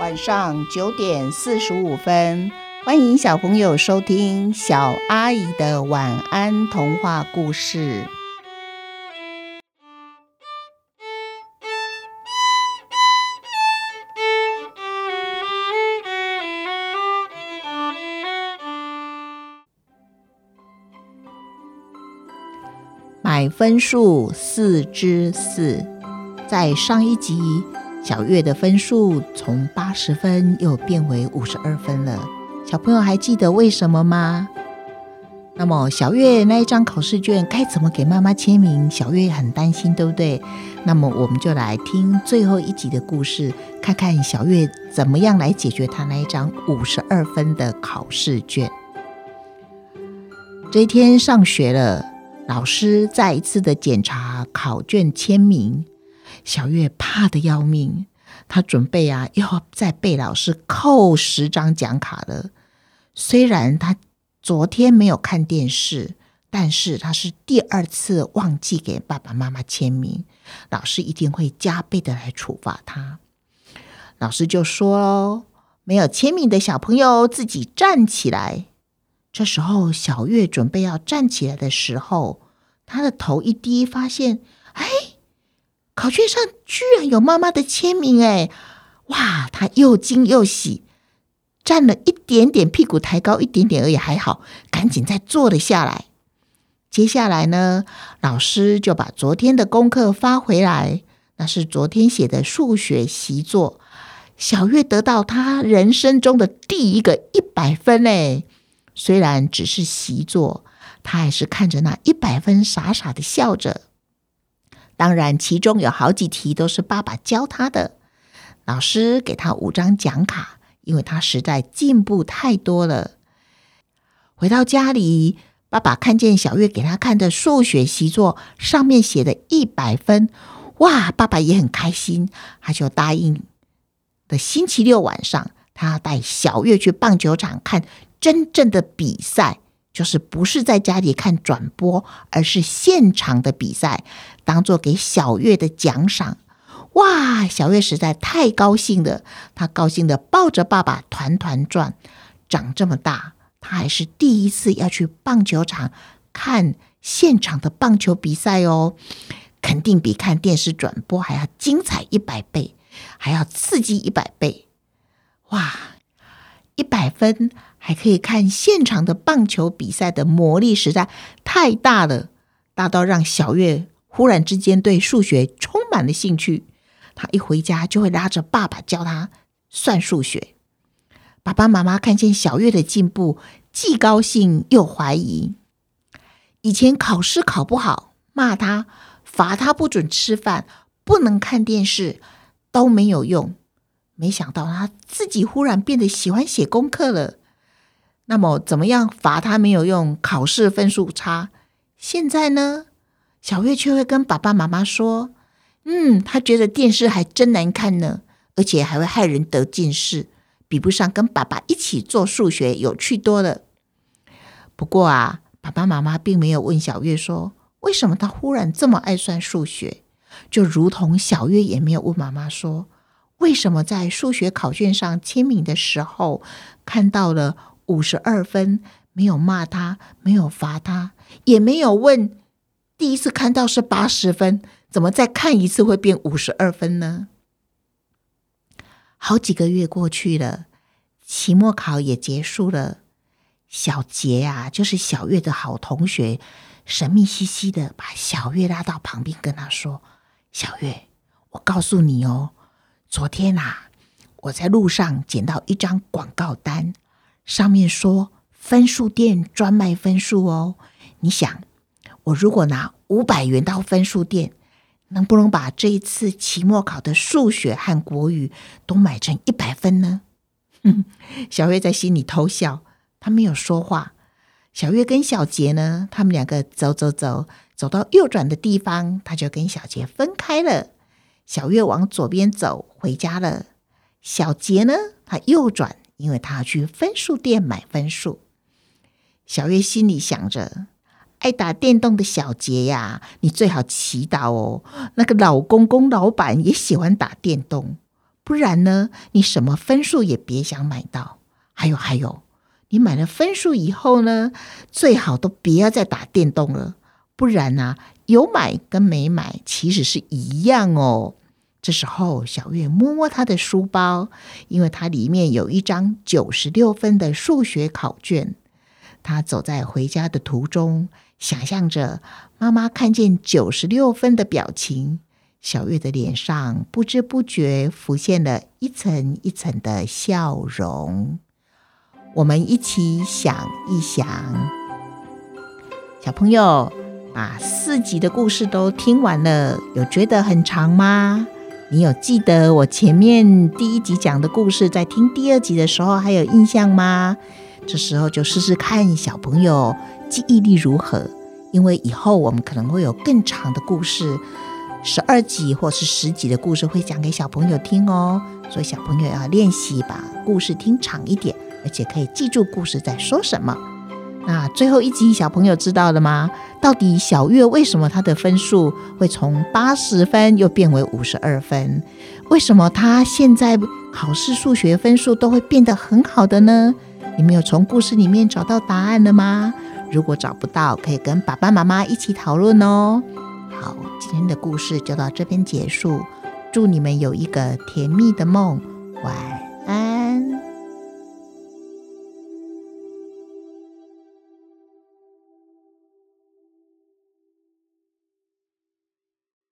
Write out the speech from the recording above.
晚上九点四十五分，欢迎小朋友收听小阿姨的晚安童话故事。买分数四之四，在上一集。小月的分数从八十分又变为五十二分了，小朋友还记得为什么吗？那么小月那一张考试卷该怎么给妈妈签名？小月很担心，对不对？那么我们就来听最后一集的故事，看看小月怎么样来解决她那一张五十二分的考试卷。这一天上学了，老师再一次的检查考卷签名。小月怕的要命，她准备啊，要再被老师扣十张奖卡了。虽然她昨天没有看电视，但是她是第二次忘记给爸爸妈妈签名，老师一定会加倍的来处罚他。老师就说喽：“没有签名的小朋友自己站起来。”这时候，小月准备要站起来的时候，她的头一低，发现，哎。考卷上居然有妈妈的签名，哎，哇！他又惊又喜，站了一点点，屁股抬高一点点而已，还好，赶紧再坐了下来。接下来呢，老师就把昨天的功课发回来，那是昨天写的数学习作。小月得到他人生中的第一个一百分嘞，虽然只是习作，他还是看着那一百分，傻傻的笑着。当然，其中有好几题都是爸爸教他的。老师给他五张奖卡，因为他实在进步太多了。回到家里，爸爸看见小月给他看的数学习作上面写的一百分，哇！爸爸也很开心，他就答应的星期六晚上，他要带小月去棒球场看真正的比赛。就是不是在家里看转播，而是现场的比赛，当做给小月的奖赏。哇，小月实在太高兴了，她高兴的抱着爸爸团团转。长这么大，她还是第一次要去棒球场看现场的棒球比赛哦，肯定比看电视转播还要精彩一百倍，还要刺激一百倍。哇，一百分！还可以看现场的棒球比赛的魔力实在太大了，大到让小月忽然之间对数学充满了兴趣。他一回家就会拉着爸爸教他算数学。爸爸妈妈看见小月的进步，既高兴又怀疑。以前考试考不好，骂他、罚他不准吃饭、不能看电视都没有用。没想到他自己忽然变得喜欢写功课了。那么怎么样罚他没有用？考试分数差。现在呢，小月却会跟爸爸妈妈说：“嗯，他觉得电视还真难看呢，而且还会害人得近视，比不上跟爸爸一起做数学有趣多了。”不过啊，爸爸妈妈并没有问小月说为什么他忽然这么爱算数学，就如同小月也没有问妈妈说为什么在数学考卷上签名的时候看到了。五十二分，没有骂他，没有罚他，也没有问。第一次看到是八十分，怎么再看一次会变五十二分呢？好几个月过去了，期末考也结束了。小杰啊，就是小月的好同学，神秘兮兮的把小月拉到旁边，跟他说：“小月，我告诉你哦，昨天啊，我在路上捡到一张广告单。”上面说分数店专卖分数哦，你想我如果拿五百元到分数店，能不能把这一次期末考的数学和国语都买成一百分呢？小月在心里偷笑，他没有说话。小月跟小杰呢，他们两个走走走，走到右转的地方，他就跟小杰分开了。小月往左边走回家了，小杰呢，他右转。因为他要去分数店买分数，小月心里想着：爱打电动的小杰呀，你最好祈祷哦。那个老公公老板也喜欢打电动，不然呢，你什么分数也别想买到。还有还有，你买了分数以后呢，最好都别要再打电动了，不然呢，有买跟没买其实是一样哦。这时候，小月摸摸他的书包，因为它里面有一张九十六分的数学考卷。他走在回家的途中，想象着妈妈看见九十六分的表情。小月的脸上不知不觉浮现了一层一层的笑容。我们一起想一想，小朋友把四集的故事都听完了，有觉得很长吗？你有记得我前面第一集讲的故事，在听第二集的时候还有印象吗？这时候就试试看小朋友记忆力如何，因为以后我们可能会有更长的故事。十二集或是十集的故事会讲给小朋友听哦，所以小朋友要练习把故事听长一点，而且可以记住故事在说什么。那最后一集小朋友知道了吗？到底小月为什么她的分数会从八十分又变为五十二分？为什么她现在考试数学分数都会变得很好的呢？你们有从故事里面找到答案了吗？如果找不到，可以跟爸爸妈妈一起讨论哦。好，今天的故事就到这边结束。祝你们有一个甜蜜的梦。